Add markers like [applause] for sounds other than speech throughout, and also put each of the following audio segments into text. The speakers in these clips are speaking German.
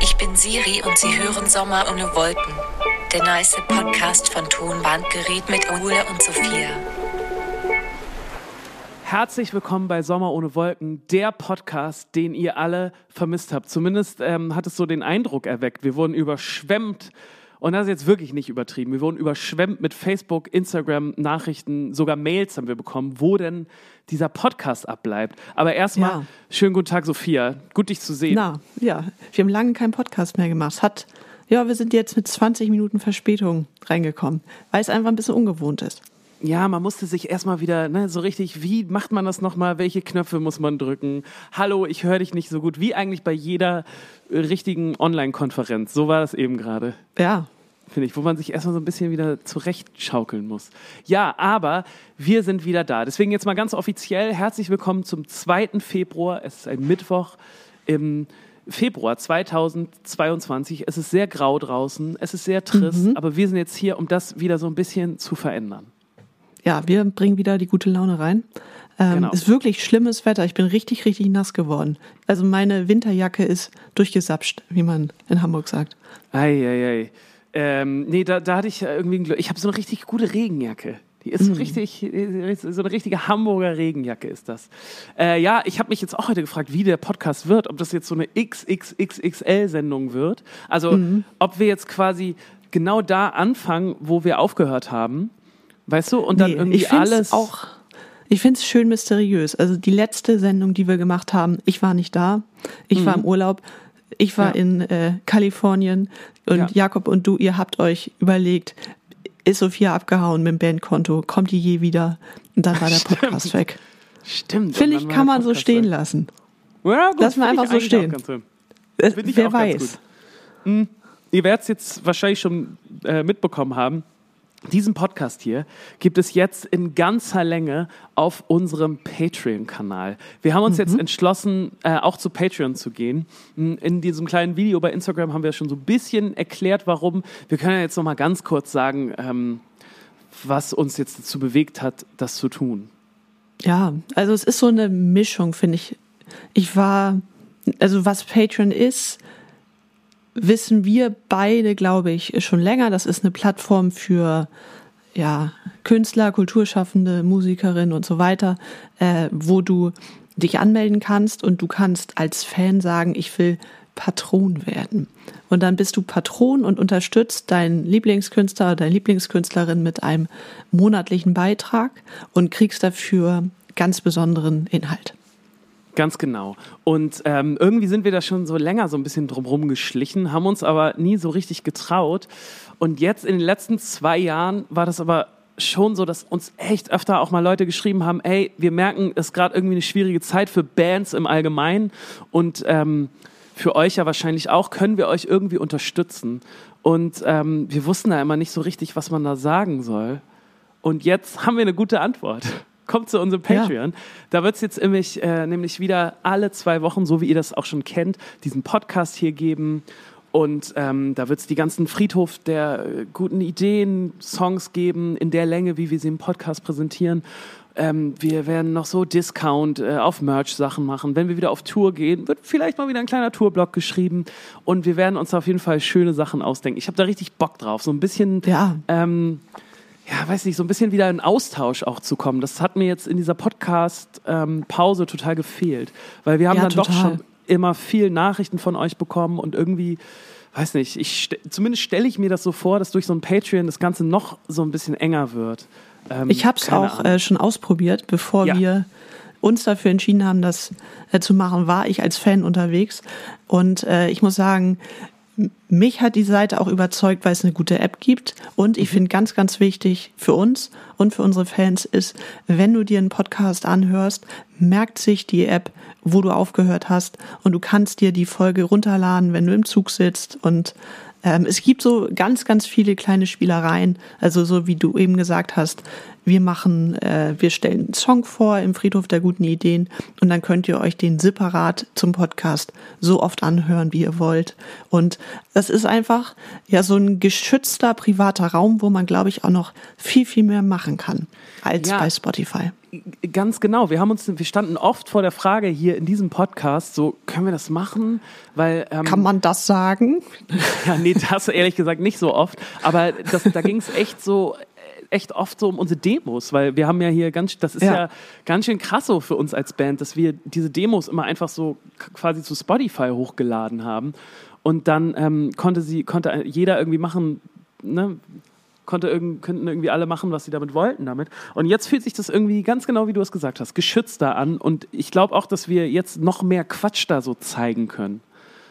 Ich bin Siri und Sie hören Sommer ohne Wolken. Der nice Podcast von Tonbandgerät mit Ole und Sophia. Herzlich willkommen bei Sommer ohne Wolken, der Podcast, den ihr alle vermisst habt. Zumindest ähm, hat es so den Eindruck erweckt. Wir wurden überschwemmt und das ist jetzt wirklich nicht übertrieben. Wir wurden überschwemmt mit Facebook, Instagram, Nachrichten, sogar Mails haben wir bekommen, wo denn dieser Podcast abbleibt. Aber erstmal, Ja. schönen guten Tag, Sophia. Gut, dich zu sehen. Na, ja, wir haben lange keinen Podcast mehr gemacht. Es Hat, ja, wir sind jetzt mit 20 Minuten Verspätung reingekommen, weil es einfach ein bisschen ungewohnt ist. Ja, man musste sich erstmal wieder, ne, so richtig, wie macht man das nochmal? Welche Knöpfe muss man drücken? Hallo, ich höre dich nicht so gut. Wie eigentlich bei jeder äh, richtigen Online-Konferenz. So war das eben gerade. Ja, finde ich, wo man sich erstmal so ein bisschen wieder zurechtschaukeln muss. Ja, aber wir sind wieder da. Deswegen jetzt mal ganz offiziell herzlich willkommen zum 2. Februar. Es ist ein Mittwoch im Februar 2022. Es ist sehr grau draußen, es ist sehr trist, Mhm. aber wir sind jetzt hier, um das wieder so ein bisschen zu verändern. Ja, wir bringen wieder die gute Laune rein. Ähm, Genau. Ist wirklich schlimmes Wetter. Ich bin richtig, richtig nass geworden. Also meine Winterjacke ist durchgesapscht, wie man in Hamburg sagt. Eieiei. Ähm, nee, da, da hatte ich irgendwie ein Glück. Ich habe so eine richtig gute Regenjacke. Die ist so richtig, so eine richtige Hamburger Regenjacke ist das. Äh, ja, ich habe mich jetzt auch heute gefragt, wie der Podcast wird, ob das jetzt so eine XXXXL-Sendung wird. Also, ob wir jetzt quasi genau da anfangen, wo wir aufgehört haben. Weißt du? Und dann Nee, irgendwie ich alles. auch. Ich finde es schön mysteriös. Also die letzte Sendung, die wir gemacht haben, ich war nicht da. Ich war im Urlaub. Ich war Mhm. Ja. in äh, Kalifornien und Ja. Jakob und du, ihr habt euch überlegt, ist Sophia abgehauen mit dem Bandkonto? Kommt die je wieder? Und dann war der [laughs] Stimmt. Podcast weg. Stimmt. Finde ich, kann man so stehen weg. lassen. Ja, gut, Lass mal einfach so stehen. Äh, Wer auch ganz weiß. gut. Ihr werdet es jetzt wahrscheinlich schon äh, mitbekommen haben. Diesen Podcast hier gibt es jetzt in ganzer Länge auf unserem Patreon-Kanal. Wir haben uns jetzt entschlossen, äh, auch zu Patreon zu gehen. Mm, In diesem kleinen Video bei Instagram haben wir schon so ein bisschen erklärt, warum. Wir können ja jetzt noch mal ganz kurz sagen, ähm, was uns jetzt dazu bewegt hat, das zu tun. Ja, also es ist so eine Mischung, finde ich. Ich war, also was Patreon ist, wissen wir beide, glaube ich, schon länger. Das ist eine Plattform für ja, Künstler, Kulturschaffende, Musikerinnen und so weiter, äh, wo du dich anmelden kannst und du kannst als Fan sagen, ich will Patron werden. Und dann bist du Patron und unterstützt deinen Lieblingskünstler oder deine Lieblingskünstlerin mit einem monatlichen Beitrag und kriegst dafür ganz besonderen Inhalt. Ganz genau. Und ähm, irgendwie sind wir da schon so länger so ein bisschen drumherum geschlichen, haben uns aber nie so richtig getraut. Und jetzt in den letzten zwei Jahren war das aber schon so, dass uns echt öfter auch mal Leute geschrieben haben, ey, wir merken, es ist gerade irgendwie eine schwierige Zeit für Bands im Allgemeinen und ähm, für euch ja wahrscheinlich auch, können wir euch irgendwie unterstützen. Und ähm, wir wussten da immer nicht so richtig, was man da sagen soll. Und jetzt haben wir eine gute Antwort. Kommt zu unserem Ja. Patreon. Da wird es jetzt nämlich, äh, nämlich wieder alle zwei Wochen, so wie ihr das auch schon kennt, diesen Podcast hier geben. Und ähm, da wird es die ganzen Friedhof der äh, guten Ideen, Songs geben, in der Länge, wie wir sie im Podcast präsentieren. Ähm, wir werden noch so Discount äh, auf Merch-Sachen machen. Wenn wir wieder auf Tour gehen, wird vielleicht mal wieder ein kleiner Tourblock geschrieben. Und wir werden uns auf jeden Fall schöne Sachen ausdenken. Ich habe da richtig Bock drauf. So ein bisschen Ja. ähm, ja, weiß nicht, so ein bisschen wieder in Austausch auch zu kommen. Das hat mir jetzt in dieser Podcast-Pause total gefehlt. Weil wir haben Ja, dann doch total. schon immer viel Nachrichten von euch bekommen und irgendwie, weiß nicht, ich st zumindest stelle ich mir das so vor, dass durch so ein Patreon das Ganze noch so ein bisschen enger wird. Ähm, Ich habe es auch äh, schon ausprobiert, bevor Ja. wir uns dafür entschieden haben, das äh, zu machen, war ich als Fan unterwegs. Und äh, ich muss sagen, mich hat die Seite auch überzeugt, weil es eine gute App gibt. Und ich finde ganz, ganz wichtig für uns und für unsere Fans ist, wenn du dir einen Podcast anhörst, merkt sich die App, wo du aufgehört hast. Und du kannst dir die Folge runterladen, wenn du im Zug sitzt. Und ähm, es gibt so ganz, ganz viele kleine Spielereien. Also so wie du eben gesagt hast, wir machen, äh, wir stellen einen Song vor im Friedhof der guten Ideen und dann könnt ihr euch den separat zum Podcast so oft anhören, wie ihr wollt. Und das ist einfach ja so ein geschützter privater Raum, wo man, glaube ich, auch noch viel, viel mehr machen kann als Ja. bei Spotify. Ganz genau. Wir haben uns, wir standen oft vor der Frage hier in diesem Podcast, so können wir das machen? Weil ähm, Kann man das sagen? [laughs] ja, nee, das ehrlich gesagt nicht so oft. Aber das, da ging es echt so echt oft so um unsere Demos, weil wir haben ja hier ganz, das ist ja, Ja. ganz schön krass so für uns als Band, dass wir diese Demos immer einfach so quasi zu Spotify hochgeladen haben und dann ähm, konnte sie, konnte jeder irgendwie machen, ne, konnte irgend, könnten irgendwie alle machen, was sie damit wollten damit. Und jetzt fühlt sich das irgendwie ganz genau, wie du es gesagt hast, geschützter an. Und ich glaube auch, dass wir jetzt noch mehr Quatsch da so zeigen können.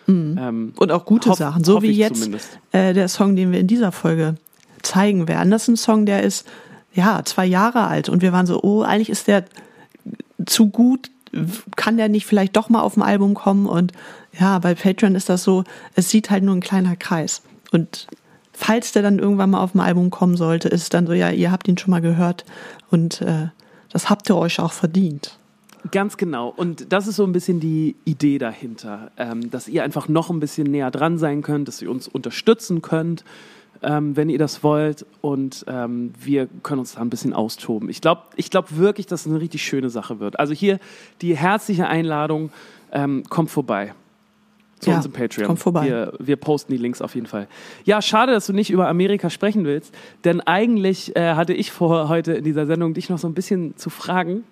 Ähm, Und auch gute Hoff- Sachen, so wie jetzt äh, der Song, den wir in dieser Folge zeigen werden. Das ist ein Song, der ist ja zwei Jahre alt und wir waren so, oh, eigentlich ist der zu gut, kann der nicht vielleicht doch mal auf dem Album kommen? Und ja, bei Patreon ist das so, es sieht halt nur ein kleiner Kreis. Und falls der dann irgendwann mal auf dem Album kommen sollte, ist es dann so, ja, ihr habt ihn schon mal gehört und äh, das habt ihr euch auch verdient. Ganz genau. Und das ist so ein bisschen die Idee dahinter, ähm, dass ihr einfach noch ein bisschen näher dran sein könnt, dass ihr uns unterstützen könnt, ähm, wenn ihr das wollt. Und ähm, wir können uns da ein bisschen austoben. Ich glaube ich glaub wirklich, dass es eine richtig schöne Sache wird. Also hier die herzliche Einladung, ähm, kommt vorbei. Zu Ja, uns im Patreon. kommt vorbei. Wir, wir posten die Links auf jeden Fall. Ja, schade, dass du nicht über Amerika sprechen willst, denn eigentlich äh, hatte ich vor, heute in dieser Sendung dich noch so ein bisschen zu fragen,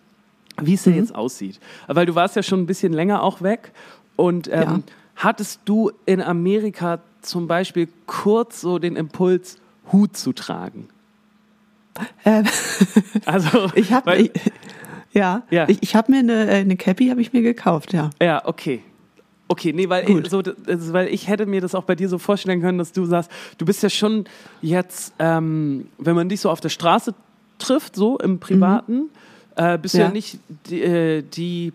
wie es denn Mhm. jetzt aussieht. Weil du warst ja schon ein bisschen länger auch weg und ähm, Ja. hattest du in Amerika zum Beispiel kurz so den Impuls, Hut zu tragen? Ähm, [laughs] Also, [laughs] ich habe ja, Ja. ich, ich habe mir eine, äh, eine Cappy habe ich mir gekauft, ja. Ja, okay. Okay, nee, weil Gut. ich, so, das, weil ich hätte mir das auch bei dir so vorstellen können, dass du sagst, du bist ja schon jetzt, ähm, wenn man dich so auf der Straße trifft, so im Privaten, äh, bist du ja Ja. nicht die, äh, die,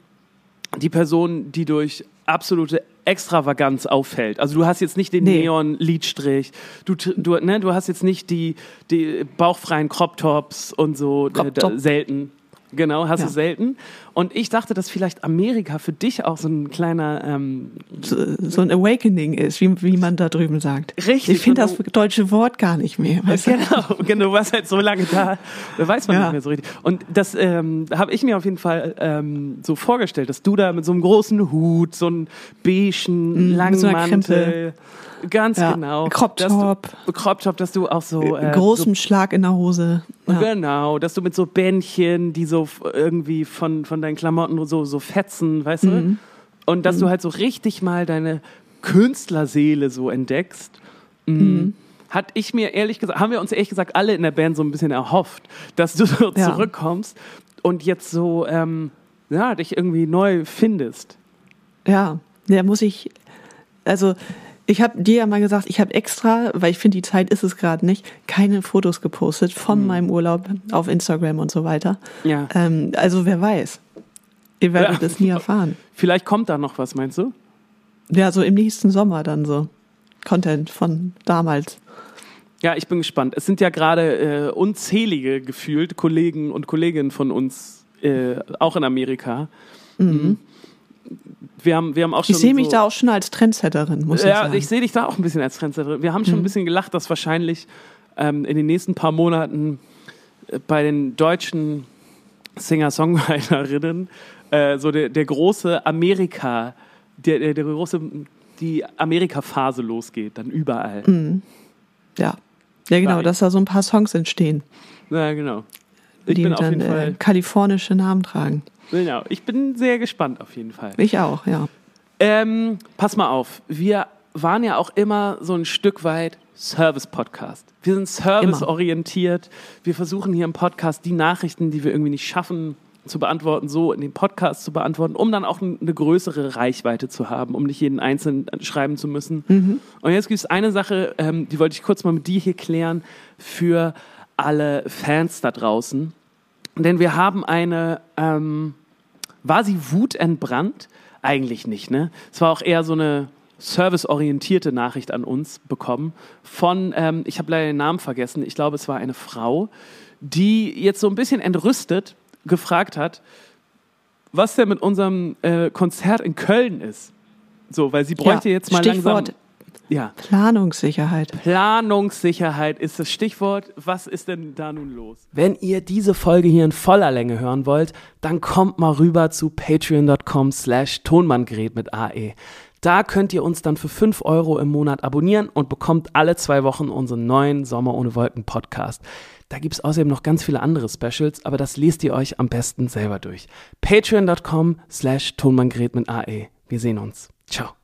die Person, die durch absolute Extravaganz auffällt. Also du hast jetzt nicht den Nee. Neon-Lidstrich, du, du, ne, du hast jetzt nicht die, die bauchfreien Crop-Tops und so, äh, Crop Top. selten. Genau, hast Ja. du selten. Und ich dachte, dass vielleicht Amerika für dich auch so ein kleiner ähm, so, so ein Awakening ist, wie, wie man da drüben sagt. Richtig, Ich finde so das deutsche Wort gar nicht mehr. Weißt du? Genau, [laughs] genau, du warst halt so lange da, da weiß man Ja. nicht mehr so richtig. Und das ähm, habe ich mir auf jeden Fall ähm, so vorgestellt, dass du da mit so einem großen Hut, so einem beigen, Mm, langen so Mantel, ganz Ja, genau. Crop Top. Crop Top, dass du auch so... Äh, Großem Schlag in der Hose. Ja. Genau, dass du mit so Bändchen, die so irgendwie von, von deinen Klamotten so, so fetzen, weißt du? Mhm. Und dass du halt so richtig mal deine Künstlerseele so entdeckst. Mhm. Hat ich mir ehrlich gesagt, haben wir uns ehrlich gesagt alle in der Band so ein bisschen erhofft, dass du [laughs] so Ja. zurückkommst und jetzt so, ähm, ja, dich irgendwie neu findest. Ja, der muss ich, also ich habe dir ja mal gesagt, ich habe extra, weil ich finde, die Zeit ist es gerade nicht, keine Fotos gepostet von meinem Urlaub auf Instagram und so weiter. Ja. Ähm, also wer weiß. Ihr werdet Ja. es nie erfahren. Vielleicht kommt da noch was, meinst du? Ja, so im nächsten Sommer dann so. Content von damals. Ja, ich bin gespannt. Es sind ja gerade äh, unzählige gefühlt Kollegen und Kolleginnen von uns, äh, auch in Amerika. Mhm. Wir haben, wir haben auch schon Ich sehe mich so, da auch schon als Trendsetterin, muss ich Ja, sagen. ich sehe dich da auch ein bisschen als Trendsetterin. Wir haben schon ein bisschen gelacht, dass wahrscheinlich ähm, in den nächsten paar Monaten äh, bei den deutschen Singer-Songwriterinnen äh, so der, der große Amerika, der, der, der große, die Amerika-Phase losgeht, dann überall. ja. Ja, genau, Nein. dass da so ein paar Songs entstehen, Ja, genau. Ich die bin auf dann jeden äh, Fall. kalifornische Namen tragen. Genau, ich bin sehr gespannt auf jeden Fall. Ich auch, ja. Ähm, pass mal auf, wir waren ja auch immer so ein Stück weit Service-Podcast. Wir sind serviceorientiert. Wir versuchen hier im Podcast die Nachrichten, die wir irgendwie nicht schaffen zu beantworten, so in den Podcast zu beantworten, um dann auch eine größere Reichweite zu haben, um nicht jeden einzeln schreiben zu müssen. Und jetzt gibt es eine Sache, ähm, die wollte ich kurz mal mit dir hier klären, für alle Fans da draußen. Denn wir haben eine, ähm, war sie wutentbrannt? Eigentlich nicht, ne? Es war auch eher so eine serviceorientierte Nachricht an uns bekommen von, ähm, ich habe leider den Namen vergessen, ich glaube, es war eine Frau, die jetzt so ein bisschen entrüstet gefragt hat, was denn mit unserem äh, Konzert in Köln ist. So, weil sie bräuchte Ja, jetzt mal Stichwort langsam. Ja, Planungssicherheit. Planungssicherheit ist das Stichwort. Was ist denn da nun los? Wenn ihr diese Folge hier in voller Länge hören wollt, dann kommt mal rüber zu patreon.com slash Tonbandgerät mit AE. Da könnt ihr uns dann für 5 Euro im Monat abonnieren und bekommt alle zwei Wochen unseren neuen Sommer ohne Wolken Podcast. Da gibt es außerdem noch ganz viele andere Specials, aber das lest ihr euch am besten selber durch. Patreon.com slash Tonbandgerät mit AE. Wir sehen uns. Ciao.